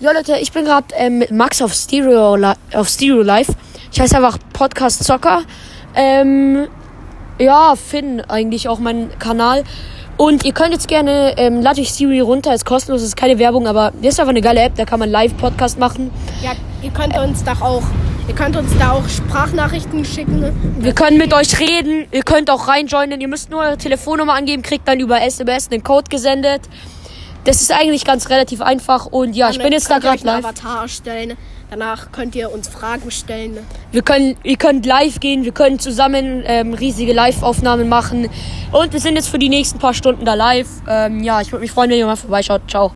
Ja, Leute, ich bin gerade ähm, mit Max auf Stereo, auf Stereo Live. Ich heiße einfach Podcast Zocker. Ähm, ja, Finn eigentlich auch mein Kanal. Und ihr könnt jetzt gerne, ähm, ladet euch Siri runter, ist kostenlos, ist keine Werbung, aber das ist einfach eine geile App, da kann man Live-Podcast machen. Ja, ihr könnt uns da auch, ihr könnt uns da auch Sprachnachrichten schicken. Wir können mit euch reden, ihr könnt auch reinjoinen, ihr müsst nur eure Telefonnummer angeben, kriegt dann über SMS einen Code gesendet. Das ist eigentlich ganz relativ einfach und ja, ich bin jetzt da gerade live. Avatar erstellen. Danach könnt ihr uns Fragen stellen. Wir können, ihr könnt live gehen, wir können zusammen ähm, riesige Live-Aufnahmen machen. Und wir sind jetzt für die nächsten paar Stunden da live. Ähm, ja, ich würde mich freuen, wenn ihr mal vorbeischaut. Ciao.